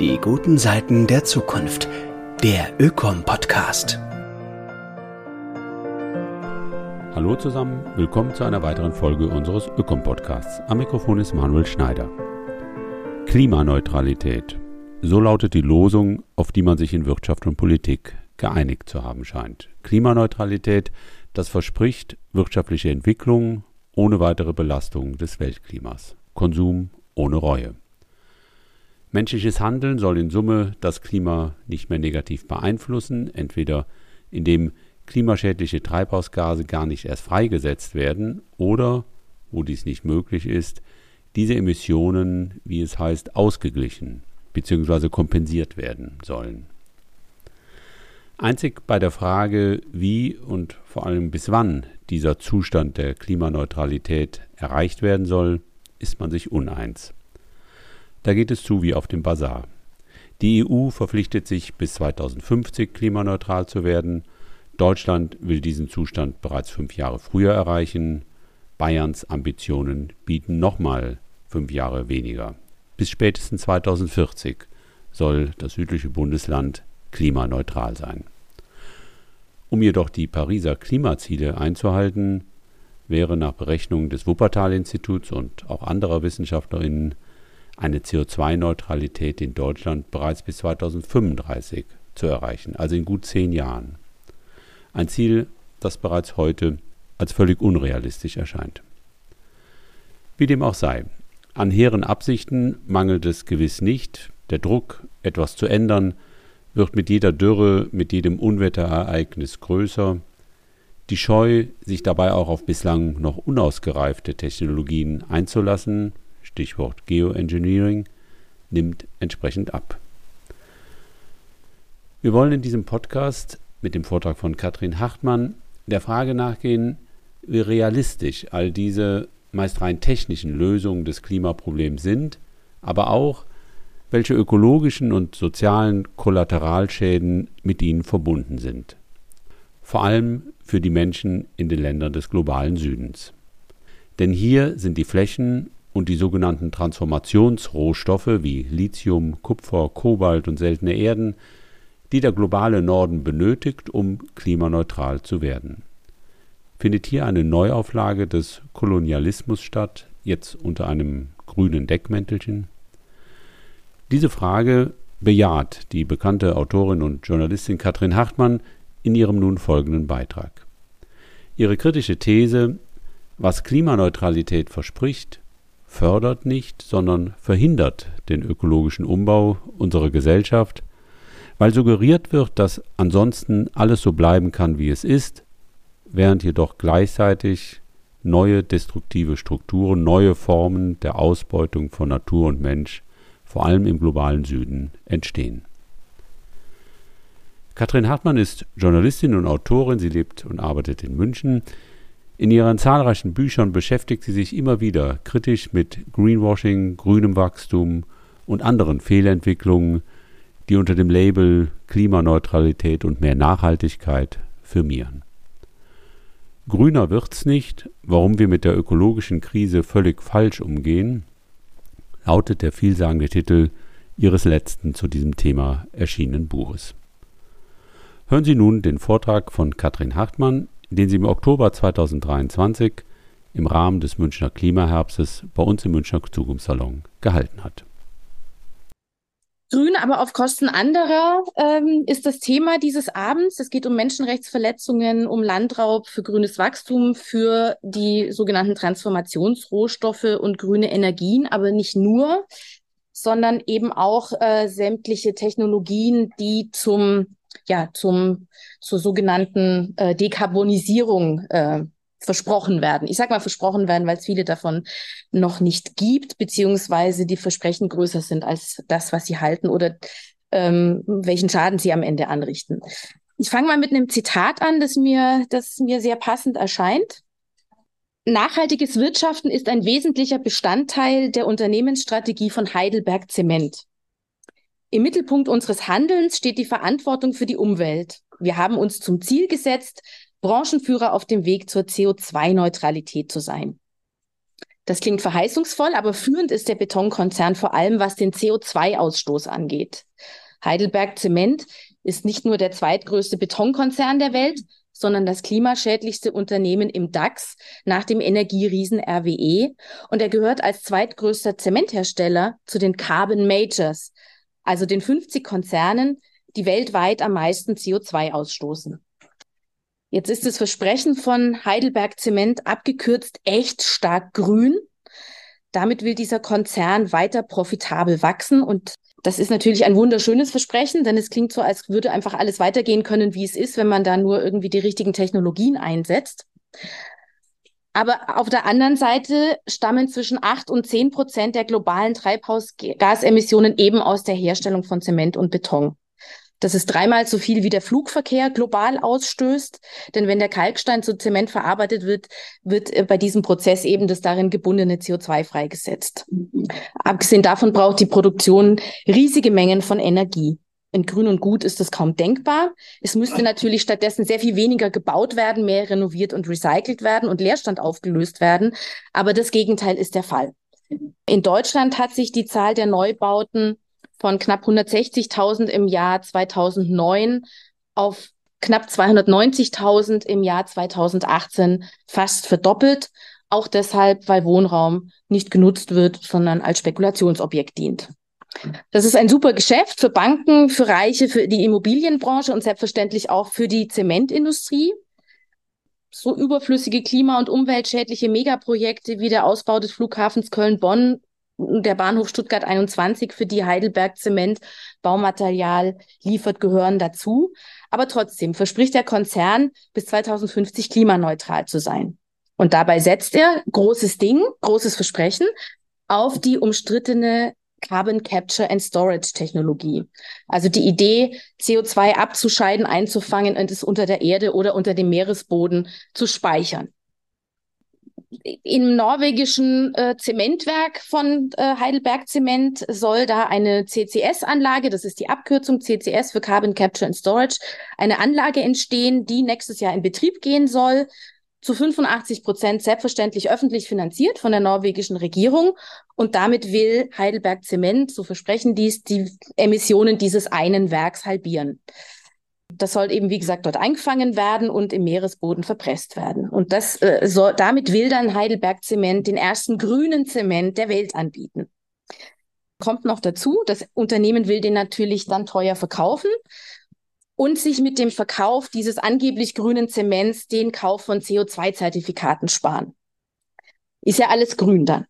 Die guten Seiten der Zukunft. Der Ökom-Podcast. Hallo zusammen, willkommen zu einer weiteren Folge unseres Ökom-Podcasts. Am Mikrofon ist Manuel Schneider. Klimaneutralität. So lautet die Losung, auf die man sich in Wirtschaft und Politik geeinigt zu haben scheint. Klimaneutralität, das verspricht wirtschaftliche Entwicklung ohne weitere Belastung des Weltklimas. Konsum ohne Reue. Menschliches Handeln soll in Summe das Klima nicht mehr negativ beeinflussen, entweder indem klimaschädliche Treibhausgase gar nicht erst freigesetzt werden oder, wo dies nicht möglich ist, diese Emissionen, wie es heißt, ausgeglichen bzw. kompensiert werden sollen. Einzig bei der Frage, wie und vor allem bis wann dieser Zustand der Klimaneutralität erreicht werden soll, ist man sich uneins. Da geht es zu wie auf dem Bazar. Die EU verpflichtet sich bis 2050 klimaneutral zu werden. Deutschland will diesen Zustand bereits fünf Jahre früher erreichen. Bayerns Ambitionen bieten nochmal fünf Jahre weniger. Bis spätestens 2040 soll das südliche Bundesland klimaneutral sein. Um jedoch die Pariser Klimaziele einzuhalten, wäre nach Berechnungen des Wuppertal-Instituts und auch anderer Wissenschaftlerinnen eine CO2-Neutralität in Deutschland bereits bis 2035 zu erreichen, also in gut zehn Jahren. Ein Ziel, das bereits heute als völlig unrealistisch erscheint. Wie dem auch sei, an hehren Absichten mangelt es gewiss nicht, der Druck, etwas zu ändern, wird mit jeder Dürre, mit jedem Unwetterereignis größer, die Scheu, sich dabei auch auf bislang noch unausgereifte Technologien einzulassen, Stichwort Geoengineering, nimmt entsprechend ab. Wir wollen in diesem Podcast mit dem Vortrag von Katrin Hartmann der Frage nachgehen, wie realistisch all diese meist rein technischen Lösungen des Klimaproblems sind, aber auch, welche ökologischen und sozialen Kollateralschäden mit ihnen verbunden sind. Vor allem für die Menschen in den Ländern des globalen Südens. Denn hier sind die Flächen und die sogenannten Transformationsrohstoffe wie Lithium, Kupfer, Kobalt und seltene Erden, die der globale Norden benötigt, um klimaneutral zu werden. Findet hier eine Neuauflage des Kolonialismus statt, jetzt unter einem grünen Deckmäntelchen? Diese Frage bejaht die bekannte Autorin und Journalistin Katrin Hartmann in ihrem nun folgenden Beitrag. Ihre kritische These, was Klimaneutralität verspricht, fördert nicht, sondern verhindert den ökologischen Umbau unserer Gesellschaft, weil suggeriert wird, dass ansonsten alles so bleiben kann, wie es ist, während jedoch gleichzeitig neue destruktive Strukturen, neue Formen der Ausbeutung von Natur und Mensch, vor allem im globalen Süden, entstehen. Katrin Hartmann ist Journalistin und Autorin, sie lebt und arbeitet in München. In ihren zahlreichen Büchern beschäftigt sie sich immer wieder kritisch mit Greenwashing, grünem Wachstum und anderen Fehlentwicklungen, die unter dem Label Klimaneutralität und mehr Nachhaltigkeit firmieren. Grüner wird's nicht, warum wir mit der ökologischen Krise völlig falsch umgehen, lautet der vielsagende Titel ihres letzten zu diesem Thema erschienenen Buches. Hören Sie nun den Vortrag von Katrin Hartmann den sie im Oktober 2023 im Rahmen des Münchner Klimaherbstes bei uns im Münchner Zukunftssalon gehalten hat. Grün, aber auf Kosten anderer ähm, ist das Thema dieses Abends. Es geht um Menschenrechtsverletzungen, um Landraub für grünes Wachstum, für die sogenannten Transformationsrohstoffe und grüne Energien, aber nicht nur, sondern eben auch äh, sämtliche Technologien, die zum ja, zum, zur sogenannten äh, Dekarbonisierung äh, versprochen werden. Ich sage mal versprochen werden, weil es viele davon noch nicht gibt, beziehungsweise die Versprechen größer sind als das, was sie halten oder ähm, welchen Schaden sie am Ende anrichten. Ich fange mal mit einem Zitat an, das mir, das mir sehr passend erscheint. Nachhaltiges Wirtschaften ist ein wesentlicher Bestandteil der Unternehmensstrategie von Heidelberg Zement. Im Mittelpunkt unseres Handelns steht die Verantwortung für die Umwelt. Wir haben uns zum Ziel gesetzt, Branchenführer auf dem Weg zur CO2-Neutralität zu sein. Das klingt verheißungsvoll, aber führend ist der Betonkonzern vor allem, was den CO2-Ausstoß angeht. Heidelberg Zement ist nicht nur der zweitgrößte Betonkonzern der Welt, sondern das klimaschädlichste Unternehmen im DAX nach dem Energieriesen RWE. Und er gehört als zweitgrößter Zementhersteller zu den Carbon Majors, also den 50 Konzernen, die weltweit am meisten CO2 ausstoßen. Jetzt ist das Versprechen von Heidelberg Zement abgekürzt echt stark grün. Damit will dieser Konzern weiter profitabel wachsen und das ist natürlich ein wunderschönes Versprechen, denn es klingt so, als würde einfach alles weitergehen können, wie es ist, wenn man da nur irgendwie die richtigen Technologien einsetzt. Aber auf der anderen Seite stammen zwischen acht und zehn Prozent der globalen Treibhausgasemissionen eben aus der Herstellung von Zement und Beton. Das ist dreimal so viel wie der Flugverkehr global ausstößt. Denn wenn der Kalkstein zu Zement verarbeitet wird, wird äh, bei diesem Prozess eben das darin gebundene CO2 freigesetzt. Abgesehen davon braucht die Produktion riesige Mengen von Energie. In Grün und Gut ist das kaum denkbar. Es müsste natürlich stattdessen sehr viel weniger gebaut werden, mehr renoviert und recycelt werden und Leerstand aufgelöst werden. Aber das Gegenteil ist der Fall. In Deutschland hat sich die Zahl der Neubauten von knapp 160.000 im Jahr 2009 auf knapp 290.000 im Jahr 2018 fast verdoppelt. Auch deshalb, weil Wohnraum nicht genutzt wird, sondern als Spekulationsobjekt dient. Das ist ein super Geschäft für Banken, für Reiche, für die Immobilienbranche und selbstverständlich auch für die Zementindustrie. So überflüssige klima- und umweltschädliche Megaprojekte wie der Ausbau des Flughafens Köln-Bonn der Bahnhof Stuttgart 21, für die Heidelberg Zement Baumaterial liefert, gehören dazu. Aber trotzdem verspricht der Konzern, bis 2050 klimaneutral zu sein. Und dabei setzt er großes Ding, großes Versprechen auf die umstrittene Carbon Capture and Storage Technologie. Also die Idee, CO2 abzuscheiden, einzufangen und es unter der Erde oder unter dem Meeresboden zu speichern im norwegischen äh, Zementwerk von äh, Heidelberg Zement soll da eine CCS-Anlage, das ist die Abkürzung CCS für Carbon Capture and Storage, eine Anlage entstehen, die nächstes Jahr in Betrieb gehen soll, zu 85 Prozent selbstverständlich öffentlich finanziert von der norwegischen Regierung. Und damit will Heidelberg Zement, so versprechen dies, die Emissionen dieses einen Werks halbieren. Das soll eben, wie gesagt, dort eingefangen werden und im Meeresboden verpresst werden. Und das, äh, soll, damit will dann Heidelberg Zement den ersten grünen Zement der Welt anbieten. Kommt noch dazu, das Unternehmen will den natürlich dann teuer verkaufen und sich mit dem Verkauf dieses angeblich grünen Zements den Kauf von CO2-Zertifikaten sparen. Ist ja alles grün dann.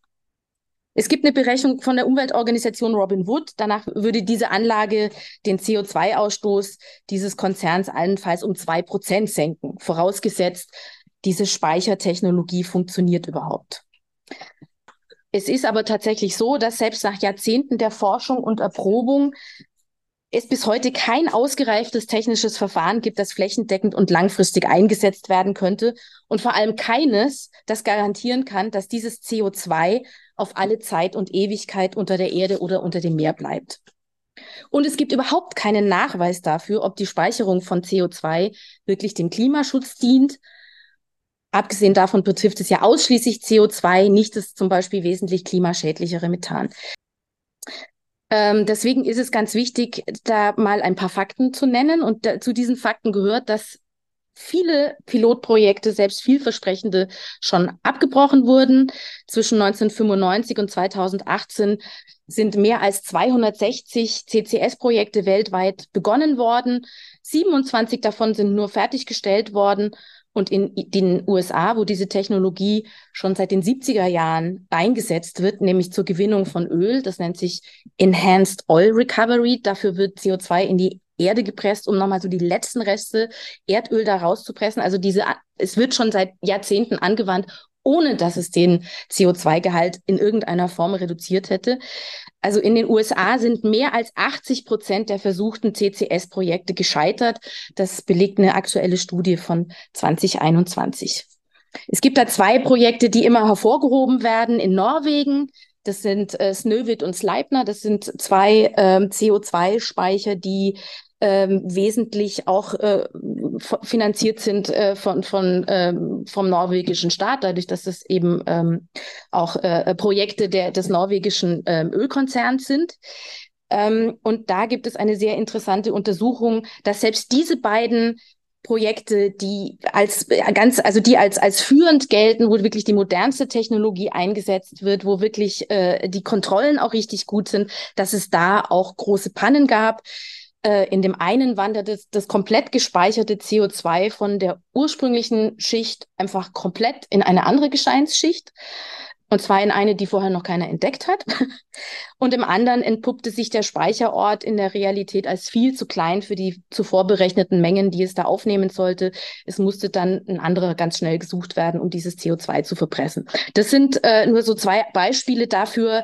Es gibt eine Berechnung von der Umweltorganisation Robin Wood. Danach würde diese Anlage den CO2-Ausstoß dieses Konzerns allenfalls um zwei Prozent senken, vorausgesetzt, diese Speichertechnologie funktioniert überhaupt. Es ist aber tatsächlich so, dass selbst nach Jahrzehnten der Forschung und Erprobung es bis heute kein ausgereiftes technisches Verfahren gibt, das flächendeckend und langfristig eingesetzt werden könnte und vor allem keines, das garantieren kann, dass dieses CO2 auf alle Zeit und Ewigkeit unter der Erde oder unter dem Meer bleibt. Und es gibt überhaupt keinen Nachweis dafür, ob die Speicherung von CO2 wirklich dem Klimaschutz dient. Abgesehen davon betrifft es ja ausschließlich CO2, nicht das zum Beispiel wesentlich klimaschädlichere Methan. Ähm, deswegen ist es ganz wichtig, da mal ein paar Fakten zu nennen. Und da, zu diesen Fakten gehört, dass viele Pilotprojekte, selbst vielversprechende, schon abgebrochen wurden. Zwischen 1995 und 2018 sind mehr als 260 CCS-Projekte weltweit begonnen worden. 27 davon sind nur fertiggestellt worden und in den USA, wo diese Technologie schon seit den 70er Jahren eingesetzt wird, nämlich zur Gewinnung von Öl, das nennt sich Enhanced Oil Recovery. Dafür wird CO2 in die Erde gepresst, um nochmal so die letzten Reste Erdöl da rauszupressen. Also diese, es wird schon seit Jahrzehnten angewandt, ohne dass es den CO2-Gehalt in irgendeiner Form reduziert hätte. Also in den USA sind mehr als 80 Prozent der versuchten CCS-Projekte gescheitert. Das belegt eine aktuelle Studie von 2021. Es gibt da zwei Projekte, die immer hervorgehoben werden. In Norwegen, das sind äh, Snøhvit und Sleipner, das sind zwei äh, CO2-Speicher, die ähm, wesentlich auch äh, finanziert sind äh, von, von, ähm, vom norwegischen Staat, dadurch, dass es eben ähm, auch äh, Projekte der, des norwegischen ähm, Ölkonzerns sind. Ähm, und da gibt es eine sehr interessante Untersuchung, dass selbst diese beiden Projekte, die als äh, ganz, also die als als führend gelten, wo wirklich die modernste Technologie eingesetzt wird, wo wirklich äh, die Kontrollen auch richtig gut sind, dass es da auch große Pannen gab. Äh, in dem einen wandert das, das komplett gespeicherte CO2 von der ursprünglichen Schicht einfach komplett in eine andere Gesteinsschicht. Und zwar in eine, die vorher noch keiner entdeckt hat. Und im anderen entpuppte sich der Speicherort in der Realität als viel zu klein für die zuvor berechneten Mengen, die es da aufnehmen sollte. Es musste dann ein anderer ganz schnell gesucht werden, um dieses CO2 zu verpressen. Das sind äh, nur so zwei Beispiele dafür,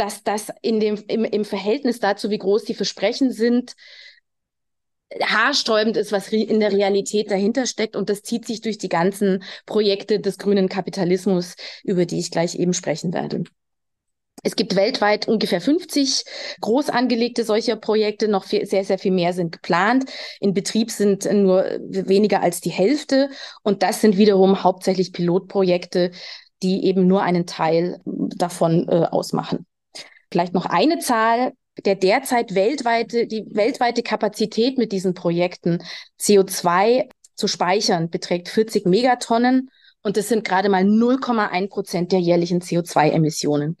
dass das in dem, im, im Verhältnis dazu, wie groß die Versprechen sind, haarsträubend ist, was in der Realität dahinter steckt. Und das zieht sich durch die ganzen Projekte des grünen Kapitalismus, über die ich gleich eben sprechen werde. Es gibt weltweit ungefähr 50 groß angelegte solcher Projekte, noch viel, sehr, sehr viel mehr sind geplant. In Betrieb sind nur weniger als die Hälfte. Und das sind wiederum hauptsächlich Pilotprojekte, die eben nur einen Teil davon äh, ausmachen. Vielleicht noch eine Zahl, der derzeit weltweite, die weltweite Kapazität mit diesen Projekten CO2 zu speichern beträgt 40 Megatonnen. Und das sind gerade mal 0,1 Prozent der jährlichen CO2-Emissionen.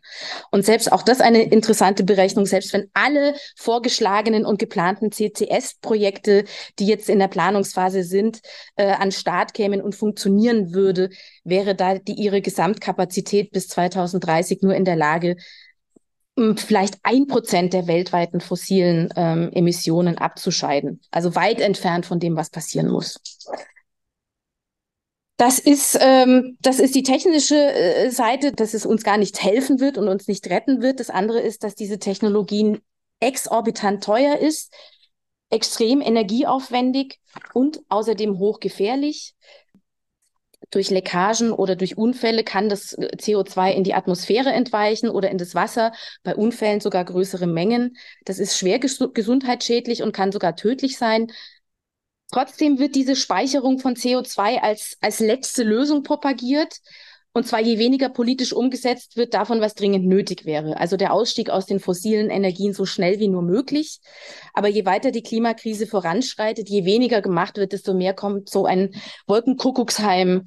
Und selbst auch das eine interessante Berechnung, selbst wenn alle vorgeschlagenen und geplanten CCS-Projekte, die jetzt in der Planungsphase sind, äh, an Start kämen und funktionieren würde, wäre da die ihre Gesamtkapazität bis 2030 nur in der Lage, vielleicht ein Prozent der weltweiten fossilen ähm, Emissionen abzuscheiden. Also weit entfernt von dem, was passieren muss. Das ist, ähm, das ist die technische äh, Seite, dass es uns gar nicht helfen wird und uns nicht retten wird. Das andere ist, dass diese Technologien exorbitant teuer ist, extrem energieaufwendig und außerdem hochgefährlich durch Leckagen oder durch Unfälle kann das äh, CO2 in die Atmosphäre entweichen oder in das Wasser, bei Unfällen sogar größere Mengen. Das ist schwer ges gesundheitsschädlich und kann sogar tödlich sein. Trotzdem wird diese Speicherung von CO2 als, als letzte Lösung propagiert. Und zwar je weniger politisch umgesetzt wird, davon, was dringend nötig wäre. Also der Ausstieg aus den fossilen Energien so schnell wie nur möglich. Aber je weiter die Klimakrise voranschreitet, je weniger gemacht wird, desto mehr kommt so ein Wolkenkuckucksheim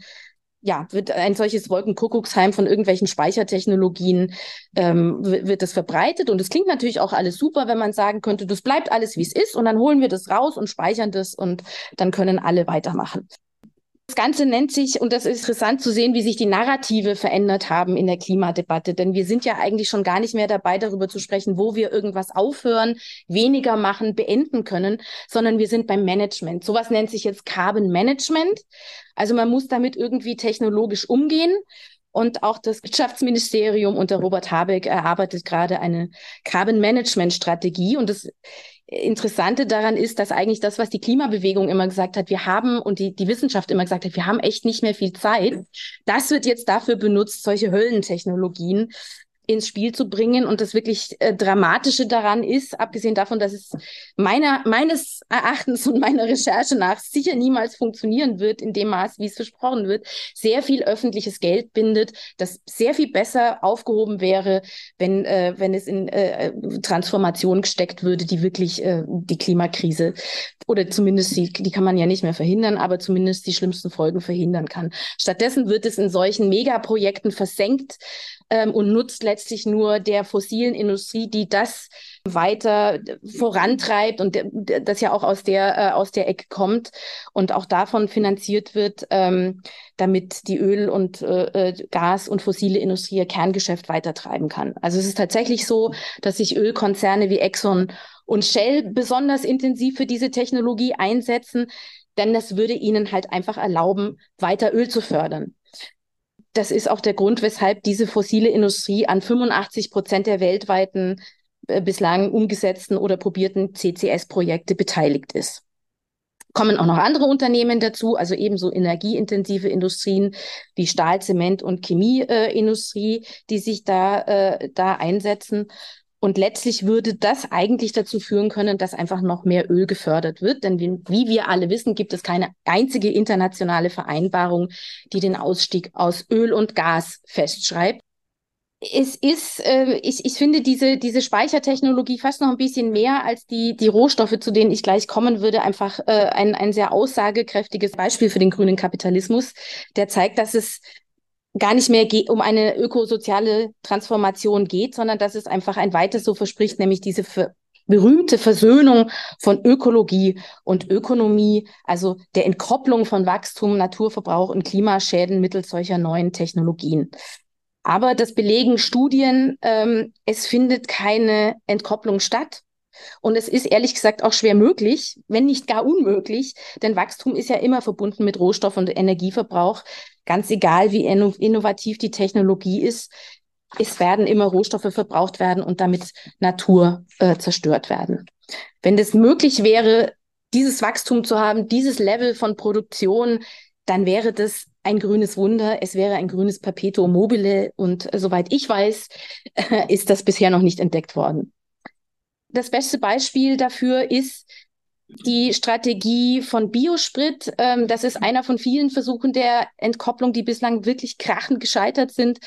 ja, wird ein solches Wolkenkuckucksheim von irgendwelchen Speichertechnologien, ähm, wird das verbreitet. Und es klingt natürlich auch alles super, wenn man sagen könnte, das bleibt alles, wie es ist, und dann holen wir das raus und speichern das und dann können alle weitermachen. Das Ganze nennt sich, und das ist interessant zu sehen, wie sich die Narrative verändert haben in der Klimadebatte. Denn wir sind ja eigentlich schon gar nicht mehr dabei, darüber zu sprechen, wo wir irgendwas aufhören, weniger machen, beenden können, sondern wir sind beim Management. Sowas nennt sich jetzt Carbon Management. Also man muss damit irgendwie technologisch umgehen. Und auch das Wirtschaftsministerium unter Robert Habeck erarbeitet gerade eine Carbon Management Strategie. Und das Interessante daran ist, dass eigentlich das, was die Klimabewegung immer gesagt hat, wir haben und die, die Wissenschaft immer gesagt hat, wir haben echt nicht mehr viel Zeit. Das wird jetzt dafür benutzt, solche Höllentechnologien ins Spiel zu bringen. Und das wirklich äh, Dramatische daran ist, abgesehen davon, dass es meiner, meines Erachtens und meiner Recherche nach sicher niemals funktionieren wird in dem Maß, wie es versprochen wird, sehr viel öffentliches Geld bindet, das sehr viel besser aufgehoben wäre, wenn, äh, wenn es in äh, Transformation gesteckt würde, die wirklich äh, die Klimakrise oder zumindest die, die kann man ja nicht mehr verhindern, aber zumindest die schlimmsten Folgen verhindern kann. Stattdessen wird es in solchen Megaprojekten versenkt, ähm, und nutzt letztlich nur der fossilen Industrie, die das weiter vorantreibt und das ja auch aus der, äh, aus der Ecke kommt und auch davon finanziert wird, ähm, damit die Öl- und äh, äh Gas- und fossile Industrie ihr Kerngeschäft weitertreiben kann. Also es ist tatsächlich so, dass sich Ölkonzerne wie Exxon und Shell besonders intensiv für diese Technologie einsetzen, denn das würde ihnen halt einfach erlauben, weiter Öl zu fördern das ist auch der Grund, weshalb diese fossile Industrie an 85 Prozent der weltweiten äh, bislang umgesetzten oder probierten CCS-Projekte beteiligt ist. Kommen auch noch andere Unternehmen dazu, also ebenso energieintensive Industrien wie Stahl, Zement und Chemieindustrie, äh, die sich da, äh, da einsetzen. Und letztlich würde das eigentlich dazu führen können, dass einfach noch mehr Öl gefördert wird. Denn wie, wir alle wissen, gibt es keine einzige internationale Vereinbarung, die den Ausstieg aus Öl und Gas festschreibt. Es ist, äh, ich, ich finde diese, diese Speichertechnologie fast noch ein bisschen mehr als die, die Rohstoffe, zu denen ich gleich kommen würde, einfach äh, ein, ein sehr aussagekräftiges Beispiel für den grünen Kapitalismus, der zeigt, dass es gar nicht mehr um eine ökosoziale Transformation geht, sondern dass es einfach ein weiteres so verspricht, nämlich diese berühmte Versöhnung von Ökologie und Ökonomie, also der Entkopplung von Wachstum, Naturverbrauch und Klimaschäden mittels solcher neuen Technologien. Aber das belegen Studien, ähm, es findet keine Entkopplung statt. Und es ist ehrlich gesagt auch schwer möglich, wenn nicht gar unmöglich, denn Wachstum ist ja immer verbunden mit Rohstoff- und Energieverbrauch. Ganz egal, wie innovativ die Technologie ist, es werden immer Rohstoffe verbraucht werden und damit Natur äh, zerstört werden. Wenn es möglich wäre, dieses Wachstum zu haben, dieses Level von Produktion, dann wäre das ein grünes Wunder. Es wäre ein grünes Perpetuum mobile und äh, soweit ich weiß, äh, ist das bisher noch nicht entdeckt worden. Das beste Beispiel dafür ist die Strategie von Biosprit. Ähm, das ist einer von vielen Versuchen der Entkopplung, die bislang wirklich krachend gescheitert sind.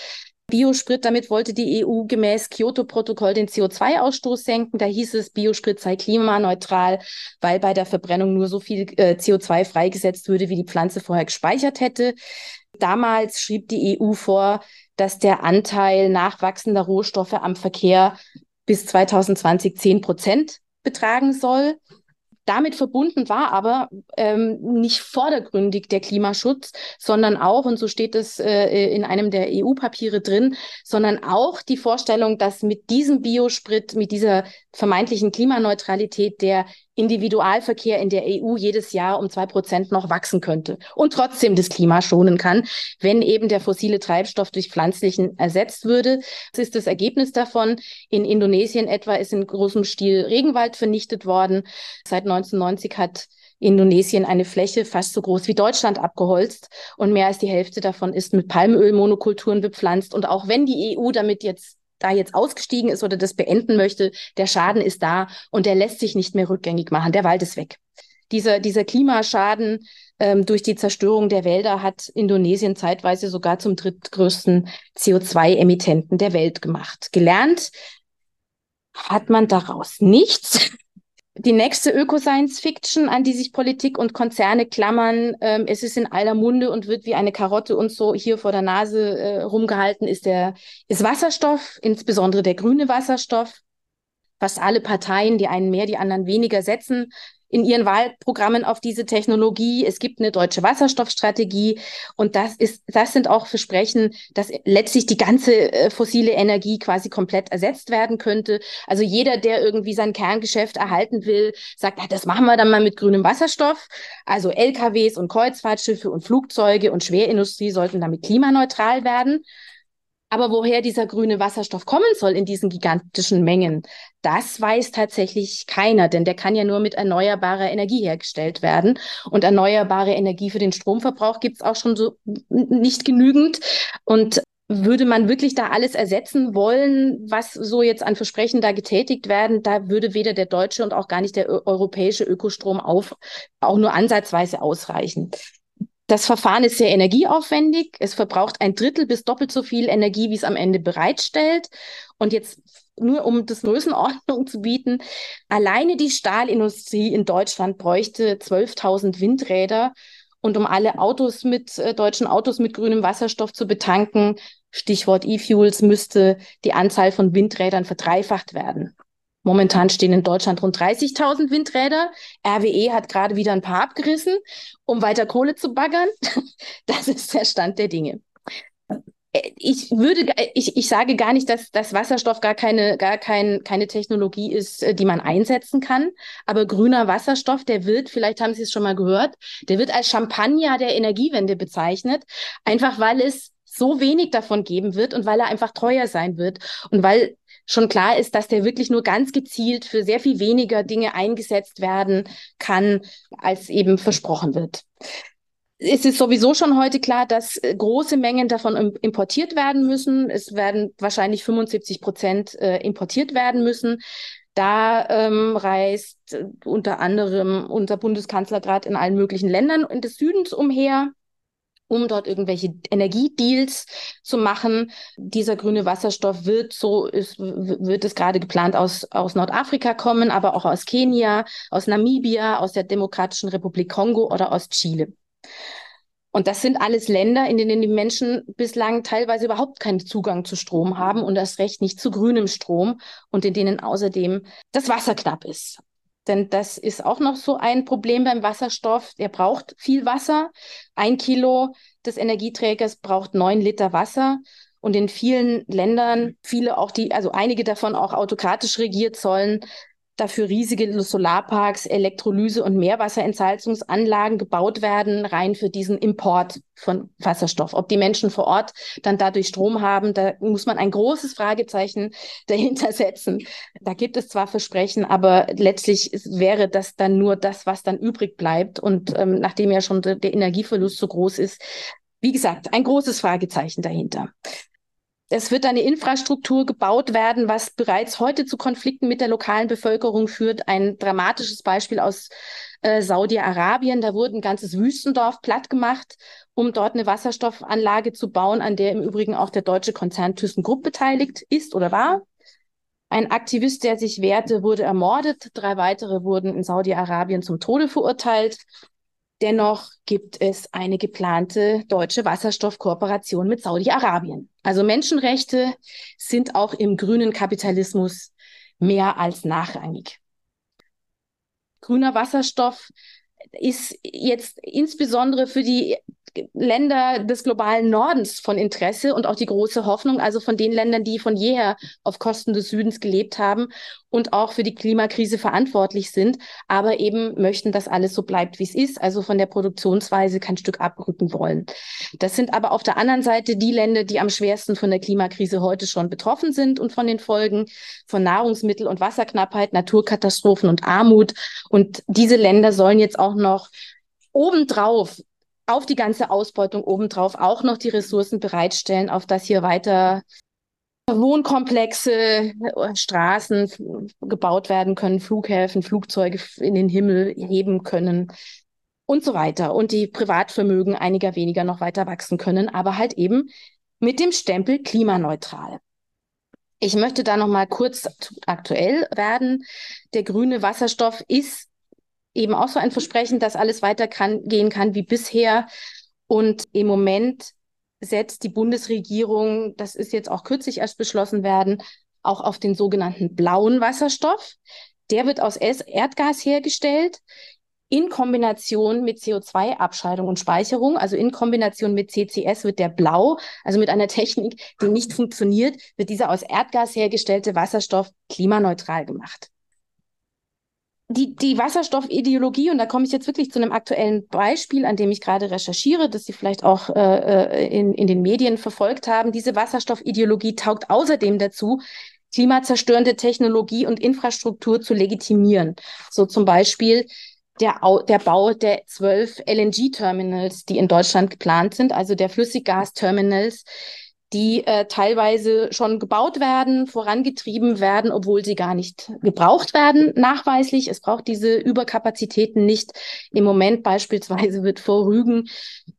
Biosprit, damit wollte die EU gemäß Kyoto-Protokoll den CO2-Ausstoß senken. Da hieß es, Biosprit sei klimaneutral, weil bei der Verbrennung nur so viel äh, CO2 freigesetzt würde, wie die Pflanze vorher gespeichert hätte. Damals schrieb die EU vor, dass der Anteil nachwachsender Rohstoffe am Verkehr bis 2020 10 Prozent betragen soll. Damit verbunden war aber ähm, nicht vordergründig der Klimaschutz, sondern auch, und so steht es äh, in einem der EU-Papiere drin, sondern auch die Vorstellung, dass mit diesem Biosprit, mit dieser vermeintlichen Klimaneutralität der Individualverkehr in der EU jedes Jahr um zwei Prozent noch wachsen könnte und trotzdem das Klima schonen kann, wenn eben der fossile Treibstoff durch pflanzlichen ersetzt würde. Das ist das Ergebnis davon. In Indonesien etwa ist in großem Stil Regenwald vernichtet worden. Seit 1990 hat Indonesien eine Fläche fast so groß wie Deutschland abgeholzt und mehr als die Hälfte davon ist mit Palmölmonokulturen bepflanzt. Und auch wenn die EU damit jetzt da jetzt ausgestiegen ist oder das beenden möchte, der Schaden ist da und der lässt sich nicht mehr rückgängig machen. Der Wald ist weg. Dieser, dieser Klimaschaden ähm, durch die Zerstörung der Wälder hat Indonesien zeitweise sogar zum drittgrößten CO2-Emittenten der Welt gemacht. Gelernt hat man daraus nichts die nächste Öko-Science-Fiction, an die sich Politik und Konzerne klammern, ähm, es ist in aller Munde und wird wie eine Karotte und so hier vor der Nase äh, rumgehalten, ist der ist Wasserstoff, insbesondere der grüne Wasserstoff. Fast alle Parteien, die einen mehr, die anderen weniger setzen, in ihren Wahlprogrammen auf diese Technologie. Es gibt eine deutsche Wasserstoffstrategie und das ist, das sind auch Versprechen, dass letztlich die ganze äh, fossile Energie quasi komplett ersetzt werden könnte. Also jeder, der irgendwie sein Kerngeschäft erhalten will, sagt, ah, das machen wir dann mal mit grünem Wasserstoff. Also LKWs und Kreuzfahrtschiffe und Flugzeuge und Schwerindustrie sollten damit klimaneutral werden. Aber woher dieser grüne Wasserstoff kommen soll in diesen gigantischen Mengen, das weiß tatsächlich keiner, denn der kann ja nur mit erneuerbarer Energie hergestellt werden. Und erneuerbare Energie für den Stromverbrauch gibt es auch schon so nicht genügend. Und würde man wirklich da alles ersetzen wollen, was so jetzt an Versprechen da getätigt werden, da würde weder der deutsche und auch gar nicht der europäische Ökostrom auf, auch nur ansatzweise ausreichen. Das Verfahren ist sehr energieaufwendig. Es verbraucht ein Drittel bis doppelt so viel Energie, wie es am Ende bereitstellt. Und jetzt nur um das Größenordnung zu bieten, alleine die Stahlindustrie in Deutschland bräuchte 12.000 Windräder. Und um alle Autos mit, äh, deutschen Autos mit grünem Wasserstoff zu betanken, Stichwort E-Fuels, müsste die Anzahl von Windrädern verdreifacht werden. Momentan stehen in Deutschland rund 30.000 Windräder. RWE hat gerade wieder ein paar abgerissen, um weiter Kohle zu baggern. Das ist der Stand der Dinge. Ich würde, ich, ich sage gar nicht, dass, dass Wasserstoff gar keine, gar kein, keine Technologie ist, äh, die man einsetzen kann. Aber grüner Wasserstoff, der wird, vielleicht haben Sie es schon mal gehört, der wird als Champagner der Energiewende bezeichnet. Einfach weil es so wenig davon geben wird und weil er einfach teuer sein wird und weil schon klar ist, dass der wirklich nur ganz gezielt für sehr viel weniger Dinge eingesetzt werden kann, als eben versprochen wird. es ist sowieso schon heute klar, dass äh, große Mengen davon importiert werden müssen. Es werden wahrscheinlich 75 Prozent äh, importiert werden müssen. Da ähm, reist äh, unter anderem unser Bundeskanzler gerade in allen möglichen Ländern des Südens umher um dort irgendwelche Energiedeals zu machen. Dieser grüne Wasserstoff wird, so ist, wird es gerade geplant, aus, aus Nordafrika kommen, aber auch aus Kenia, aus Namibia, aus der Demokratischen Republik Kongo oder aus Chile. Und das sind alles Länder, in denen die Menschen bislang teilweise überhaupt keinen Zugang zu Strom haben und das Recht nicht zu grünem Strom und in denen außerdem das Wasser knapp ist. Denn das ist auch noch so ein Problem beim Wasserstoff. Er braucht viel Wasser. Ein Kilo des Energieträgers braucht neun Liter Wasser. Und in vielen Ländern, viele auch die, also einige davon auch autokratisch regiert, sollen dafür riesige Solarparks, Elektrolyse- und Meerwasserentsalzungsanlagen gebaut werden, rein für diesen Import von Wasserstoff. Ob die Menschen vor Ort dann dadurch Strom haben, da muss man ein großes Fragezeichen dahinter setzen. Da gibt es zwar Versprechen, aber letztlich wäre das dann nur das, was dann übrig bleibt. Und ähm, nachdem ja schon der Energieverlust so groß ist, wie gesagt, ein großes Fragezeichen dahinter. Es wird eine Infrastruktur gebaut werden, was bereits heute zu Konflikten mit der lokalen Bevölkerung führt. Ein dramatisches Beispiel aus äh, Saudi-Arabien. Da wurde ein ganzes Wüstendorf platt gemacht, um dort eine Wasserstoffanlage zu bauen, an der im Übrigen auch der deutsche Konzern ThyssenKrupp beteiligt ist oder war. Ein Aktivist, der sich wehrte, wurde ermordet. Drei weitere wurden in Saudi-Arabien zum Tode verurteilt. Dennoch gibt es eine geplante deutsche Wasserstoffkooperation mit Saudi-Arabien. Also Menschenrechte sind auch im grünen Kapitalismus mehr als nachrangig. Grüner Wasserstoff ist jetzt insbesondere für die Länder des globalen Nordens von Interesse und auch die große Hoffnung, also von den Ländern, die von jeher auf Kosten des Südens gelebt haben und auch für die Klimakrise verantwortlich sind, aber eben möchten, dass alles so bleibt, wie es ist, also von der Produktionsweise kein Stück abrücken wollen. Das sind aber auf der anderen Seite die Länder, die am schwersten von der Klimakrise heute schon betroffen sind und von den Folgen von Nahrungsmittel- und Wasserknappheit, Naturkatastrophen und Armut. Und diese Länder sollen jetzt auch noch obendrauf auf die ganze Ausbeutung obendrauf auch noch die Ressourcen bereitstellen, auf das hier weiter Wohnkomplexe, äh, Straßen gebaut werden können, Flughäfen, Flugzeuge in den Himmel heben können und so weiter. Und die Privatvermögen einiger weniger noch weiter wachsen können, aber halt eben mit dem Stempel klimaneutral. Ich möchte da noch mal kurz aktuell werden. Der grüne Wasserstoff ist eben auch so ein Versprechen, dass alles weiter kann, kann wie bisher. Und im Moment setzt die Bundesregierung, das ist jetzt auch kürzlich erst beschlossen werden, auch auf den sogenannten blauen Wasserstoff. Der wird aus Erdgas hergestellt in Kombination mit CO2-Abscheidung und Speicherung, also in Kombination mit CCS wird der blau, also mit einer Technik, die nicht funktioniert, wird dieser aus Erdgas hergestellte Wasserstoff klimaneutral gemacht die, die Wasserstoffideologie, und da komme ich jetzt wirklich zu einem aktuellen Beispiel, an dem ich gerade recherchiere, das Sie vielleicht auch äh, äh, in, in den Medien verfolgt haben. Diese Wasserstoffideologie taugt außerdem dazu, klimazerstörende Technologie und Infrastruktur zu legitimieren. So zum Beispiel der, der Bau der zwölf LNG-Terminals, die in Deutschland geplant sind, also der Flüssiggas-Terminals, die äh, teilweise schon gebaut werden, vorangetrieben werden, obwohl sie gar nicht gebraucht werden, nachweislich. Es braucht diese Überkapazitäten nicht. Im Moment beispielsweise wird vor Rügen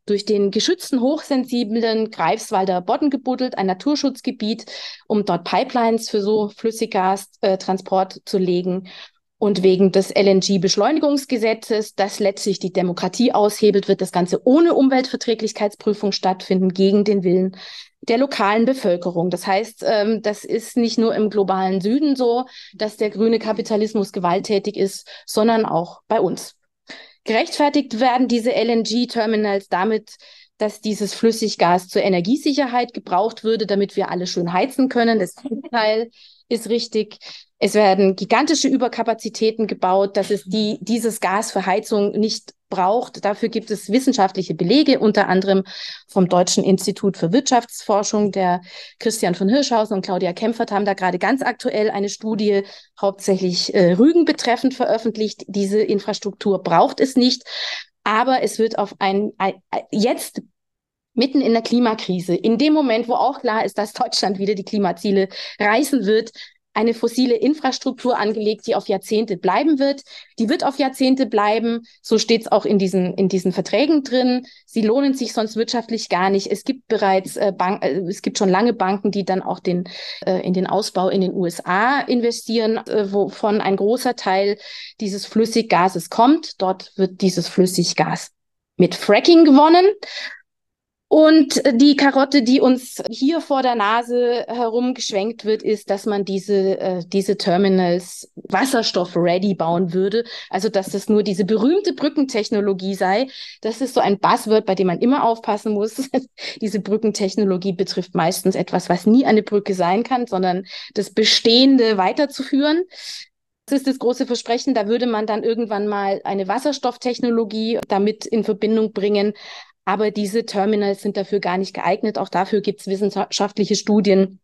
durch den geschützten, hochsensiblen Greifswalder Bodden gebuddelt, ein Naturschutzgebiet, um dort Pipelines für so Flüssiggastransport äh, zu legen. Und wegen des LNG-Beschleunigungsgesetzes, das letztlich die Demokratie aushebelt, wird das Ganze ohne Umweltverträglichkeitsprüfung stattfinden, gegen den Willen der lokalen Bevölkerung. Das heißt, ähm, das ist nicht nur im globalen Süden so, dass der grüne Kapitalismus gewalttätig ist, sondern auch bei uns. Gerechtfertigt werden diese LNG-Terminals damit, dass dieses Flüssiggas zur Energiesicherheit gebraucht würde, damit wir alle schön heizen können. Das Gegenteil ist richtig. Es werden gigantische Überkapazitäten gebaut, dass es die, dieses Gas für Heizung nicht braucht. Dafür gibt es wissenschaftliche Belege, unter anderem vom Deutschen Institut für Wirtschaftsforschung. Der Christian von Hirschhausen und Claudia Kempfert haben da gerade ganz aktuell eine Studie hauptsächlich äh, Rügen betreffend veröffentlicht. Diese Infrastruktur braucht es nicht. Aber es wird auf ein, ein jetzt mitten in der Klimakrise, in dem Moment, wo auch klar ist, dass Deutschland wieder die Klimaziele reißen wird, eine fossile Infrastruktur angelegt, die auf Jahrzehnte bleiben wird. Die wird auf Jahrzehnte bleiben. So steht es auch in diesen, in diesen Verträgen drin. Sie lohnen sich sonst wirtschaftlich gar nicht. Es gibt bereits äh, Bank, äh, es gibt schon lange Banken, die dann auch den, äh, in den Ausbau in den USA investieren, äh, wovon ein großer Teil dieses Flüssiggases kommt. Dort wird dieses Flüssiggas mit Fracking gewonnen. Und die Karotte, die uns hier vor der Nase herumgeschwenkt wird, ist, dass man diese, äh, diese Terminals wasserstoff-ready bauen würde. Also, dass das nur diese berühmte Brückentechnologie sei. Das ist so ein Buzzword, bei dem man immer aufpassen muss. diese Brückentechnologie betrifft meistens etwas, was nie eine Brücke sein kann, sondern das Bestehende weiterzuführen. Das ist das große Versprechen. Da würde man dann irgendwann mal eine Wasserstofftechnologie damit in Verbindung bringen. Aber diese Terminals sind dafür gar nicht geeignet. Auch dafür gibt es wissenschaftliche Studien.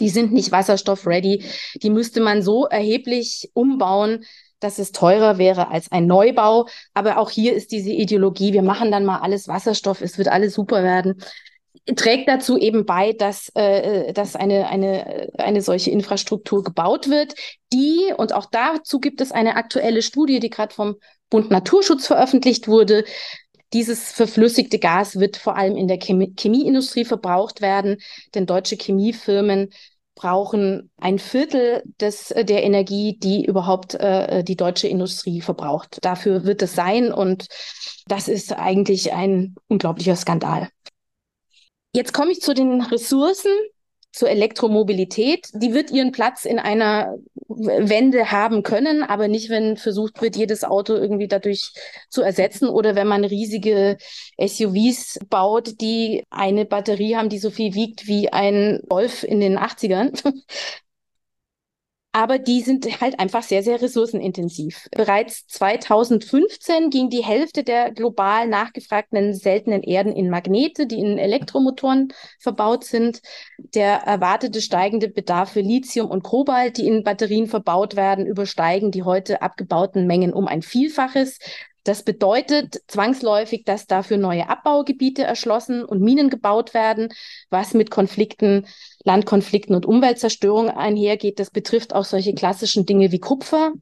Die sind nicht wasserstoff-ready. Die müsste man so erheblich umbauen, dass es teurer wäre als ein Neubau. Aber auch hier ist diese Ideologie, wir machen dann mal alles Wasserstoff, es wird alles super werden trägt dazu eben bei, dass, äh, dass eine, eine, eine solche Infrastruktur gebaut wird, die, und auch dazu gibt es eine aktuelle Studie, die gerade vom Bund Naturschutz veröffentlicht wurde, dieses verflüssigte Gas wird vor allem in der Chemie Chemieindustrie verbraucht werden, denn deutsche Chemiefirmen brauchen ein Viertel des, äh, der Energie, die überhaupt äh, die deutsche Industrie verbraucht. Dafür wird es sein und das ist eigentlich ein unglaublicher Skandal. Jetzt komme ich zu den Ressourcen zur Elektromobilität. Die wird ihren Platz in einer Wende haben können, aber nicht, wenn versucht wird, jedes Auto irgendwie dadurch zu ersetzen oder wenn man riesige SUVs baut, die eine Batterie haben, die so viel wiegt wie ein Golf in den 80ern aber die sind halt einfach sehr, sehr ressourcenintensiv. Bereits 2015 ging die Hälfte der global nachgefragten seltenen Erden in Magnete, die in Elektromotoren verbaut sind. Der erwartete steigende Bedarf für Lithium und Kobalt, die in Batterien verbaut werden, übersteigen die heute abgebauten Mengen um ein Vielfaches. Das bedeutet zwangsläufig, dass dafür neue Abbaugebiete erschlossen und Minen gebaut werden, was mit Konflikten, Landkonflikten und Umweltzerstörung einhergeht. Das betrifft auch solche klassischen Dinge wie Kupfer.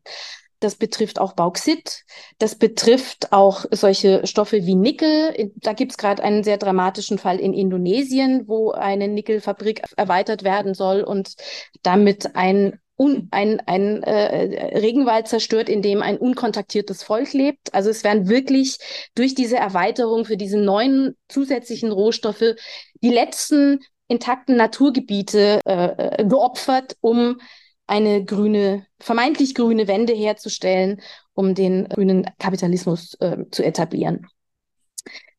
Das betrifft auch Bauxit. Das betrifft auch solche Stoffe wie Nickel. Da gibt es gerade einen sehr dramatischen Fall in Indonesien, wo eine Nickelfabrik erweitert werden soll und damit ein un, ein, ein äh, Regenwald zerstört, in dem ein unkontaktiertes Volk lebt. Also es werden wirklich durch diese Erweiterung für diese neuen zusätzlichen Rohstoffe die letzten intakten Naturgebiete äh, geopfert, um eine grüne, vermeintlich grüne Wende herzustellen, um den grünen Kapitalismus äh, zu etablieren.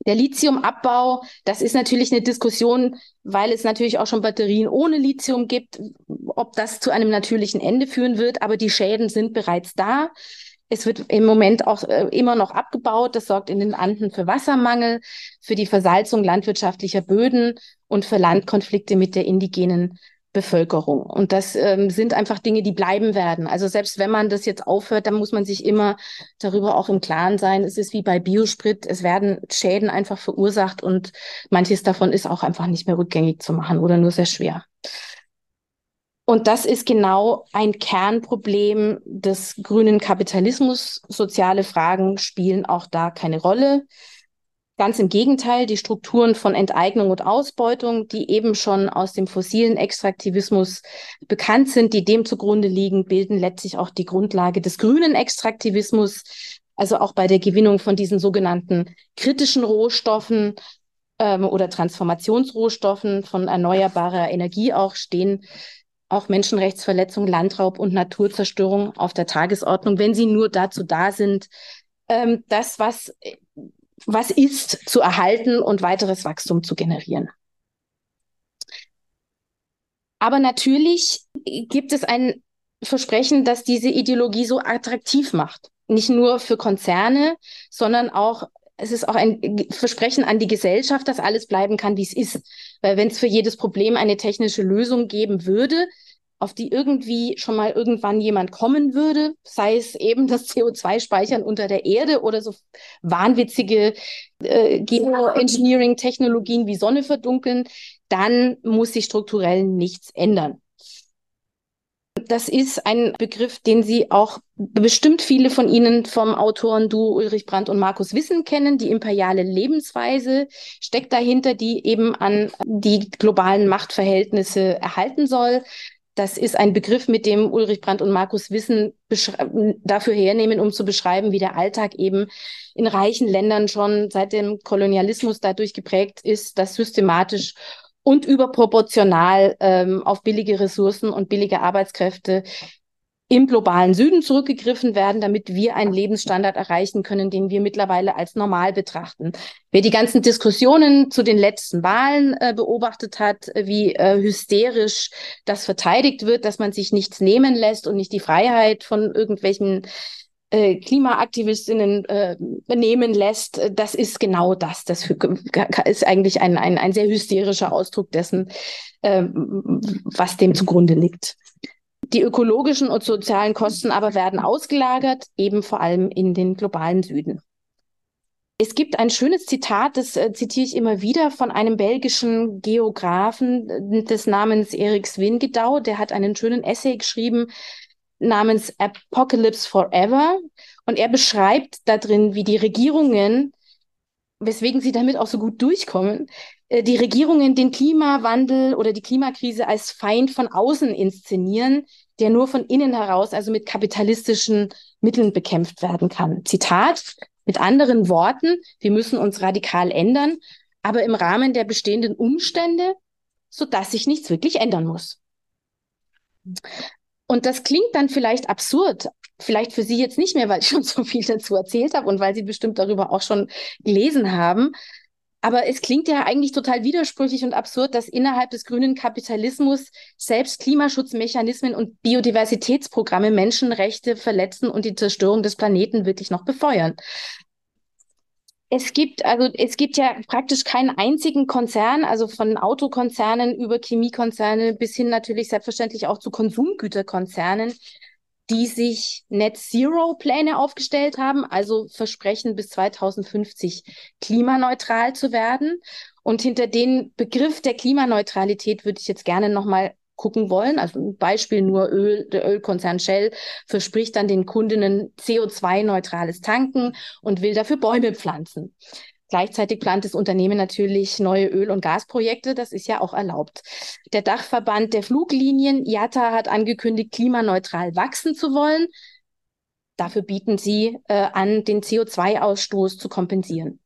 Der Lithiumabbau, das ist natürlich eine Diskussion, weil es natürlich auch schon Batterien ohne Lithium gibt, ob das zu einem natürlichen Ende führen wird, aber die Schäden sind bereits da. Es wird im Moment auch äh, immer noch abgebaut. Das sorgt in den Anden für Wassermangel, für die Versalzung landwirtschaftlicher Böden und für Landkonflikte mit der indigenen Bevölkerung. Und das ähm, sind einfach Dinge, die bleiben werden. Also selbst wenn man das jetzt aufhört, dann muss man sich immer darüber auch im Klaren sein. Es ist wie bei Biosprit, es werden Schäden einfach verursacht und manches davon ist auch einfach nicht mehr rückgängig zu machen oder nur sehr schwer. Und das ist genau ein Kernproblem des grünen Kapitalismus. Soziale Fragen spielen auch da keine Rolle. Ganz im Gegenteil, die Strukturen von Enteignung und Ausbeutung, die eben schon aus dem fossilen Extraktivismus bekannt sind, die dem zugrunde liegen, bilden letztlich auch die Grundlage des grünen Extraktivismus. Also auch bei der Gewinnung von diesen sogenannten kritischen Rohstoffen ähm, oder Transformationsrohstoffen von erneuerbarer Energie auch stehen auch Menschenrechtsverletzungen, Landraub und Naturzerstörung auf der Tagesordnung, wenn sie nur dazu da sind, ähm, das, was was ist, zu erhalten und weiteres Wachstum zu generieren. Aber natürlich gibt es ein Versprechen, das diese Ideologie so attraktiv macht. Nicht nur für Konzerne, sondern auch, es ist auch ein Versprechen an die Gesellschaft, dass alles bleiben kann, wie es ist. Weil wenn es für jedes Problem eine technische Lösung geben würde, auf die irgendwie schon mal irgendwann jemand kommen würde, sei es eben das CO2-Speichern unter der Erde oder so wahnwitzige äh, Geoengineering-Technologien wie Sonne verdunkeln, dann muss sich strukturell nichts ändern. Das ist ein Begriff, den Sie auch bestimmt viele von Ihnen vom Autoren Du, Ulrich Brandt und Markus Wissen kennen. Die imperiale Lebensweise steckt dahinter, die eben an die globalen Machtverhältnisse erhalten soll. Das ist ein Begriff, mit dem Ulrich Brandt und Markus Wissen dafür hernehmen, um zu beschreiben, wie der Alltag eben in reichen Ländern schon seit dem Kolonialismus dadurch geprägt ist, dass systematisch und überproportional ähm, auf billige Ressourcen und billige Arbeitskräfte im globalen Süden zurückgegriffen werden, damit wir einen Lebensstandard erreichen können, den wir mittlerweile als normal betrachten. Wer die ganzen Diskussionen zu den letzten Wahlen äh, beobachtet hat, wie äh, hysterisch das verteidigt wird, dass man sich nichts nehmen lässt und nicht die Freiheit von irgendwelchen äh, Klimaaktivistinnen äh, nehmen lässt, äh, das ist genau das. Das ist eigentlich ein, ein, ein sehr hysterischer Ausdruck dessen, äh, was dem zugrunde liegt. Die ökologischen und sozialen Kosten aber werden ausgelagert, eben vor allem in den globalen Süden. Es gibt ein schönes Zitat, das äh, zitiere ich immer wieder von einem belgischen Geografen äh, des Namens Erik Swingedau. Der hat einen schönen Essay geschrieben, namens Apocalypse Forever. Und er beschreibt da drin, wie die Regierungen, weswegen sie damit auch so gut durchkommen, die Regierungen den Klimawandel oder die Klimakrise als Feind von außen inszenieren, der nur von innen heraus, also mit kapitalistischen Mitteln bekämpft werden kann. Zitat, mit anderen Worten, wir müssen uns radikal ändern, aber im Rahmen der bestehenden Umstände, sodass sich nichts wirklich ändern muss. Und das klingt dann vielleicht absurd, vielleicht für Sie jetzt nicht mehr, weil ich schon so viel dazu erzählt habe und weil Sie bestimmt darüber auch schon gelesen haben. Aber es klingt ja eigentlich total widersprüchlich und absurd, dass innerhalb des grünen Kapitalismus selbst Klimaschutzmechanismen und Biodiversitätsprogramme Menschenrechte verletzen und die Zerstörung des Planeten wirklich noch befeuern. Es gibt, also es gibt ja praktisch keinen einzigen Konzern, also von Autokonzernen über Chemiekonzerne bis hin natürlich selbstverständlich auch zu Konsumgüterkonzernen, die sich Net Zero Pläne aufgestellt haben, also versprechen bis 2050 klimaneutral zu werden. Und hinter den Begriff der Klimaneutralität würde ich jetzt gerne nochmal gucken wollen. Also ein Beispiel nur Öl, der Ölkonzern Shell verspricht dann den Kundinnen CO2-neutrales Tanken und will dafür Bäume pflanzen. Gleichzeitig plant das Unternehmen natürlich neue Öl- und Gasprojekte. Das ist ja auch erlaubt. Der Dachverband der Fluglinien IATA hat angekündigt, klimaneutral wachsen zu wollen. Dafür bieten sie äh, an, den CO2-Ausstoß zu kompensieren.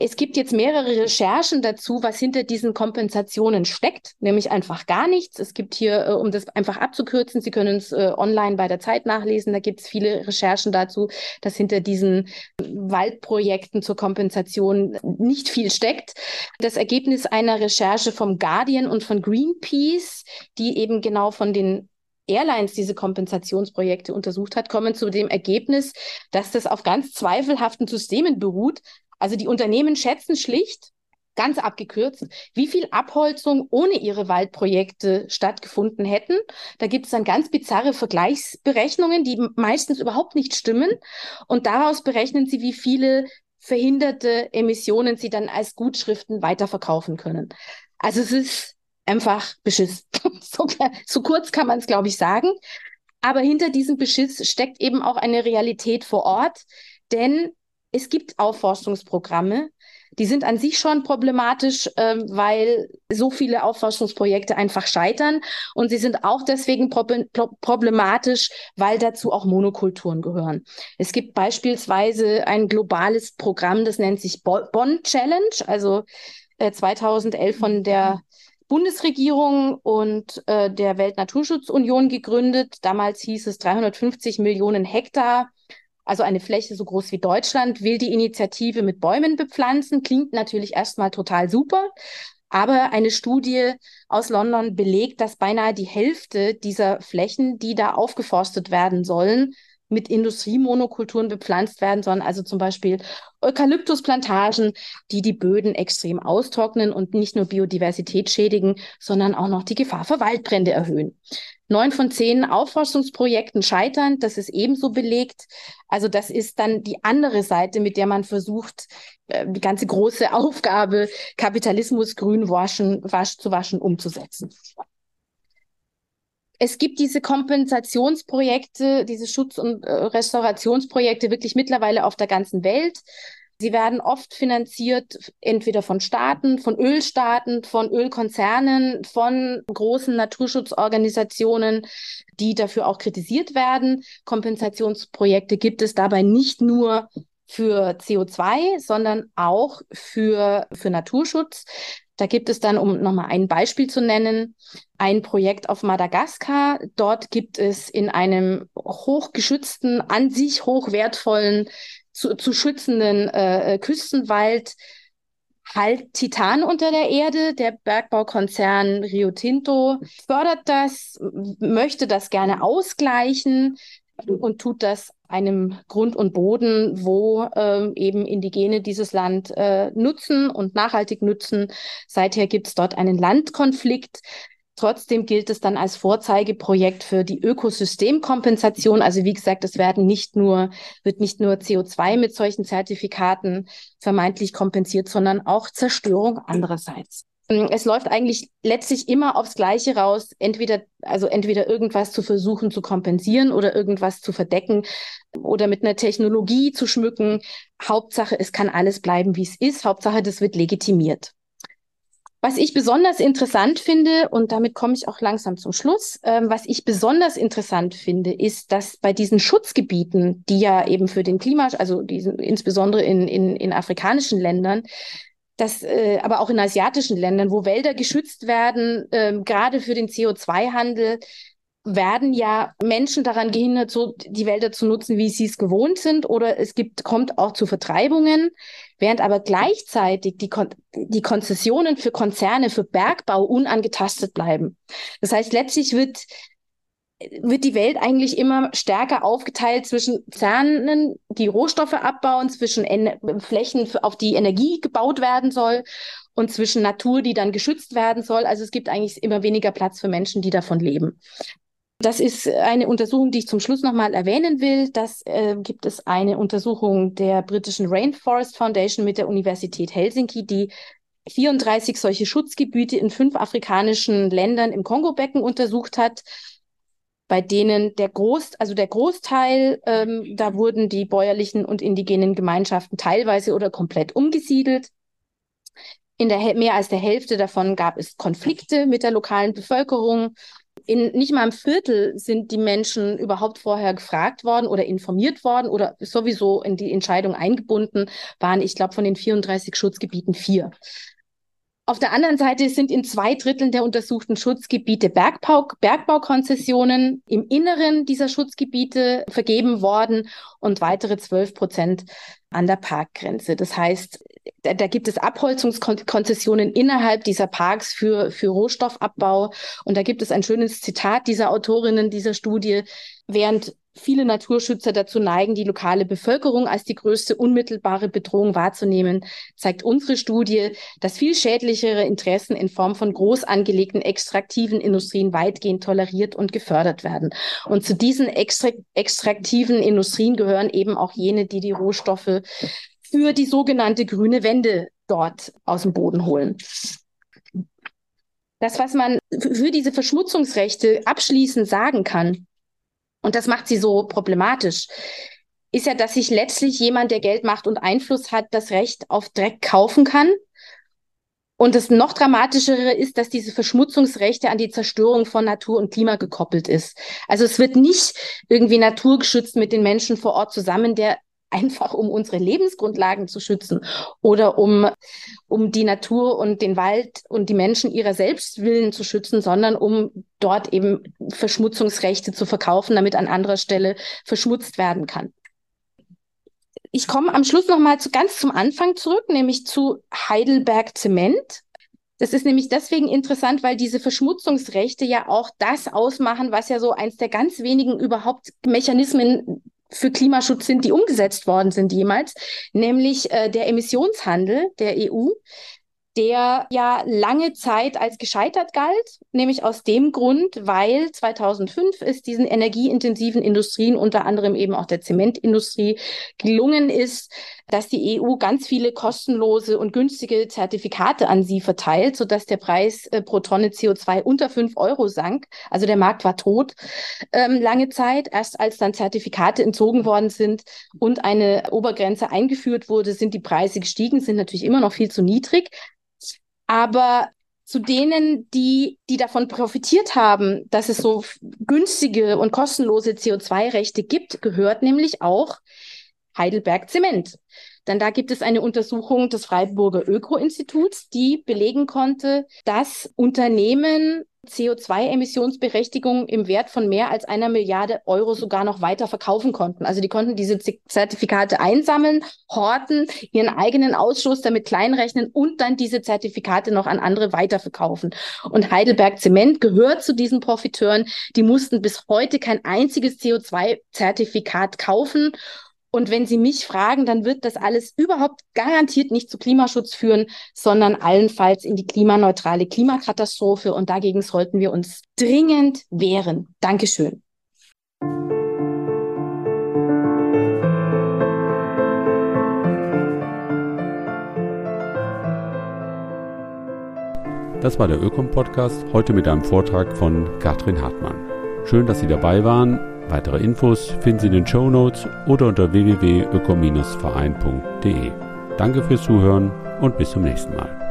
Es gibt jetzt mehrere Recherchen dazu, was hinter diesen Kompensationen steckt, nämlich einfach gar nichts. Es gibt hier, äh, um das einfach abzukürzen, Sie können es äh, online bei der Zeit nachlesen, da gibt es viele Recherchen dazu, dass hinter diesen Waldprojekten zur Kompensation nicht viel steckt. Das Ergebnis einer Recherche vom Guardian und von Greenpeace, die eben genau von den Airlines diese Kompensationsprojekte untersucht hat, kommen zu dem Ergebnis, dass das auf ganz zweifelhaften Systemen beruht, also die Unternehmen schätzen schlicht, ganz abgekürzt, wie viel Abholzung ohne ihre Waldprojekte stattgefunden hätten. Da gibt es dann ganz bizarre Vergleichsberechnungen, die meistens überhaupt nicht stimmen. Und daraus berechnen sie, wie viele verhinderte Emissionen sie dann als Gutschriften weiterverkaufen können. Also es ist einfach Beschiss. so, so kurz kann man es, glaube ich, sagen. Aber hinter diesem Beschiss steckt eben auch eine Realität vor Ort. Denn es gibt Aufforschungsprogramme, die sind an sich schon problematisch, ähm, weil so viele Aufforschungsprojekte einfach scheitern. Und sie sind auch deswegen prob problematisch, weil dazu auch Monokulturen gehören. Es gibt beispielsweise ein globales Programm, das nennt sich Bonn Challenge, also äh, 2011 von der Bundesregierung und äh, der Weltnaturschutzunion gegründet. Damals hieß es 350 Millionen Hektar also eine Fläche so groß wie Deutschland, will die Initiative mit Bäumen bepflanzen. Klingt natürlich erstmal total super. Aber eine Studie aus London belegt, dass beinahe die Hälfte dieser Flächen, die da aufgeforstet werden sollen, mit Industriemonokulturen bepflanzt werden, sondern also zum Beispiel Eukalyptusplantagen, die die Böden extrem austrocknen und nicht nur Biodiversität schädigen, sondern auch noch die Gefahr für Waldbrände erhöhen. Neun von zehn Aufforstungsprojekten scheitern, das ist ebenso belegt. Also das ist dann die andere Seite, mit der man versucht, äh, die ganze große Aufgabe, Kapitalismus grün waschen, wasch, zu waschen, umzusetzen. Es gibt diese Kompensationsprojekte, diese Schutz- und äh, Restaurationsprojekte wirklich mittlerweile auf der ganzen Welt. Sie werden oft finanziert entweder von Staaten, von Ölstaaten, von Ölkonzernen, von großen Naturschutzorganisationen, die dafür auch kritisiert werden. Kompensationsprojekte gibt es dabei nicht nur für CO2, sondern auch für, für Naturschutz. Da gibt es dann, um nochmal ein Beispiel zu nennen, ein Projekt auf Madagaskar. Dort gibt es in einem hochgeschützten, an sich hochwertvollen zu, zu schützenden äh, äh, Küstenwald halt Titan unter der Erde. Der Bergbaukonzern Rio Tinto fördert das, möchte das gerne ausgleichen und tut das einem Grund und Boden, wo ähm, eben Indigene dieses Land äh, nutzen und nachhaltig nutzen. Seither gibt es dort einen Landkonflikt. Trotzdem gilt es dann als Vorzeigeprojekt für die Ökosystemkompensation. Also wie gesagt, es werden nicht nur, wird nicht nur CO2 mit solchen Zertifikaten vermeintlich kompensiert, sondern auch Zerstörung andererseits. Es läuft eigentlich letztlich immer aufs Gleiche raus, entweder, also entweder irgendwas zu versuchen zu kompensieren oder irgendwas zu verdecken oder mit einer Technologie zu schmücken. Hauptsache, es kann alles bleiben, wie es ist. Hauptsache, das wird legitimiert. Was ich besonders interessant finde, und damit komme ich auch langsam zum Schluss, ähm, was ich besonders interessant finde, ist, dass bei diesen Schutzgebieten, die ja eben für den Klima, also diesen, insbesondere in, in, in afrikanischen Ländern, dass, äh, aber auch in asiatischen Ländern, wo Wälder geschützt werden, äh, gerade für den CO2-Handel, werden ja Menschen daran gehindert, so die Wälder zu nutzen, wie sie es gewohnt sind, oder es gibt, kommt auch zu Vertreibungen, während aber gleichzeitig die, Kon die Konzessionen für Konzerne, für Bergbau unangetastet bleiben. Das heißt, letztlich wird wird die Welt eigentlich immer stärker aufgeteilt zwischen Konzernen, die Rohstoffe abbauen, zwischen en Flächen, auf die Energie gebaut werden soll und zwischen Natur, die dann geschützt werden soll. Also es gibt eigentlich immer weniger Platz für Menschen, die davon leben. Das ist eine Untersuchung, die ich zum Schluss nochmal erwähnen will. Das äh, gibt es eine Untersuchung der britischen Rainforest Foundation mit der Universität Helsinki, die 34 solche Schutzgebiete in fünf afrikanischen Ländern im Kongo-Becken untersucht hat bei denen der Groß, also der Großteil, ähm, da wurden die bäuerlichen und indigenen Gemeinschaften teilweise oder komplett umgesiedelt. In der mehr als der Hälfte davon gab es Konflikte mit der lokalen Bevölkerung. In nicht mal einem Viertel sind die Menschen überhaupt vorher gefragt worden oder informiert worden oder sowieso in die Entscheidung eingebunden waren, ich glaube, von den 34 Schutzgebieten vier. Auf der anderen Seite sind in zwei Dritteln der untersuchten Schutzgebiete Bergbau, Bergbaukonzessionen im Inneren dieser Schutzgebiete vergeben worden und weitere 12 Prozent an der Parkgrenze. Das heißt, da, da gibt es Abholzungskonzessionen innerhalb dieser Parks für, für Rohstoffabbau. Und da gibt es ein schönes Zitat dieser Autorinnen dieser Studie. Während viele Naturschützer dazu neigen, die lokale Bevölkerung als die größte unmittelbare Bedrohung wahrzunehmen, zeigt unsere Studie, dass viel schädlichere Interessen in Form von groß angelegten extraktiven Industrien weitgehend toleriert und gefördert werden. Und zu diesen extra extraktiven Industrien gehören eben auch jene, die die Rohstoffe für die sogenannte grüne Wende dort aus dem Boden holen. Das, was man für diese Verschmutzungsrechte abschließend sagen kann, und das macht sie so problematisch, ist ja, dass sich letztlich jemand, der Geld macht und Einfluss hat, das Recht auf Dreck kaufen kann. Und das noch dramatischere ist, dass diese Verschmutzungsrechte an die Zerstörung von Natur und Klima gekoppelt ist. Also es wird nicht irgendwie naturgeschützt mit den Menschen vor Ort zusammen, der einfach um unsere Lebensgrundlagen zu schützen oder um, um die Natur und den Wald und die Menschen ihrer Selbstwillen zu schützen, sondern um dort eben Verschmutzungsrechte zu verkaufen, damit an anderer Stelle verschmutzt werden kann. Ich komme am Schluss noch mal zu ganz zum Anfang zurück, nämlich zu Heidelberg Zement. Das ist nämlich deswegen interessant, weil diese Verschmutzungsrechte ja auch das ausmachen, was ja so eins der ganz wenigen überhaupt Mechanismen für Klimaschutz sind, die umgesetzt worden sind jemals, nämlich äh, der Emissionshandel der EU der ja lange Zeit als gescheitert galt, nämlich aus dem Grund, weil 2005 es diesen energieintensiven Industrien, unter anderem eben auch der Zementindustrie, gelungen ist, dass die EU ganz viele kostenlose und günstige Zertifikate an sie verteilt, sodass der Preis äh, pro Tonne CO2 unter fünf Euro sank. Also der Markt war tot ähm, lange Zeit. Erst als dann Zertifikate entzogen worden sind und eine Obergrenze eingeführt wurde, sind die Preise gestiegen, sind natürlich immer noch viel zu niedrig. Aber zu denen, die, die davon profitiert haben, dass es so günstige und kostenlose CO2-Rechte gibt, gehört nämlich auch Heidelberg Zement. Denn da gibt es eine Untersuchung des Freiburger Öko-Instituts, die belegen konnte, dass Unternehmen CO2-Emissionsberechtigung im Wert von mehr als einer Milliarde Euro sogar noch weiter verkaufen konnten. Also die konnten diese Zertifikate einsammeln, horten, ihren eigenen Ausschuss damit kleinrechnen und dann diese Zertifikate noch an andere weiterverkaufen. Und Heidelberg Zement gehört zu diesen Profiteuren. Die mussten bis heute kein einziges CO2-Zertifikat kaufen und wenn Sie mich fragen, dann wird das alles überhaupt garantiert nicht zu Klimaschutz führen, sondern allenfalls in die klimaneutrale Klimakatastrophe. Und dagegen sollten wir uns dringend wehren. Dankeschön. Das war der Ökom-Podcast, heute mit einem Vortrag von Katrin Hartmann. Schön, dass Sie dabei waren. Weitere Infos finden Sie in den Show Notes oder unter www.öko-verein.de. Danke fürs Zuhören und bis zum nächsten Mal.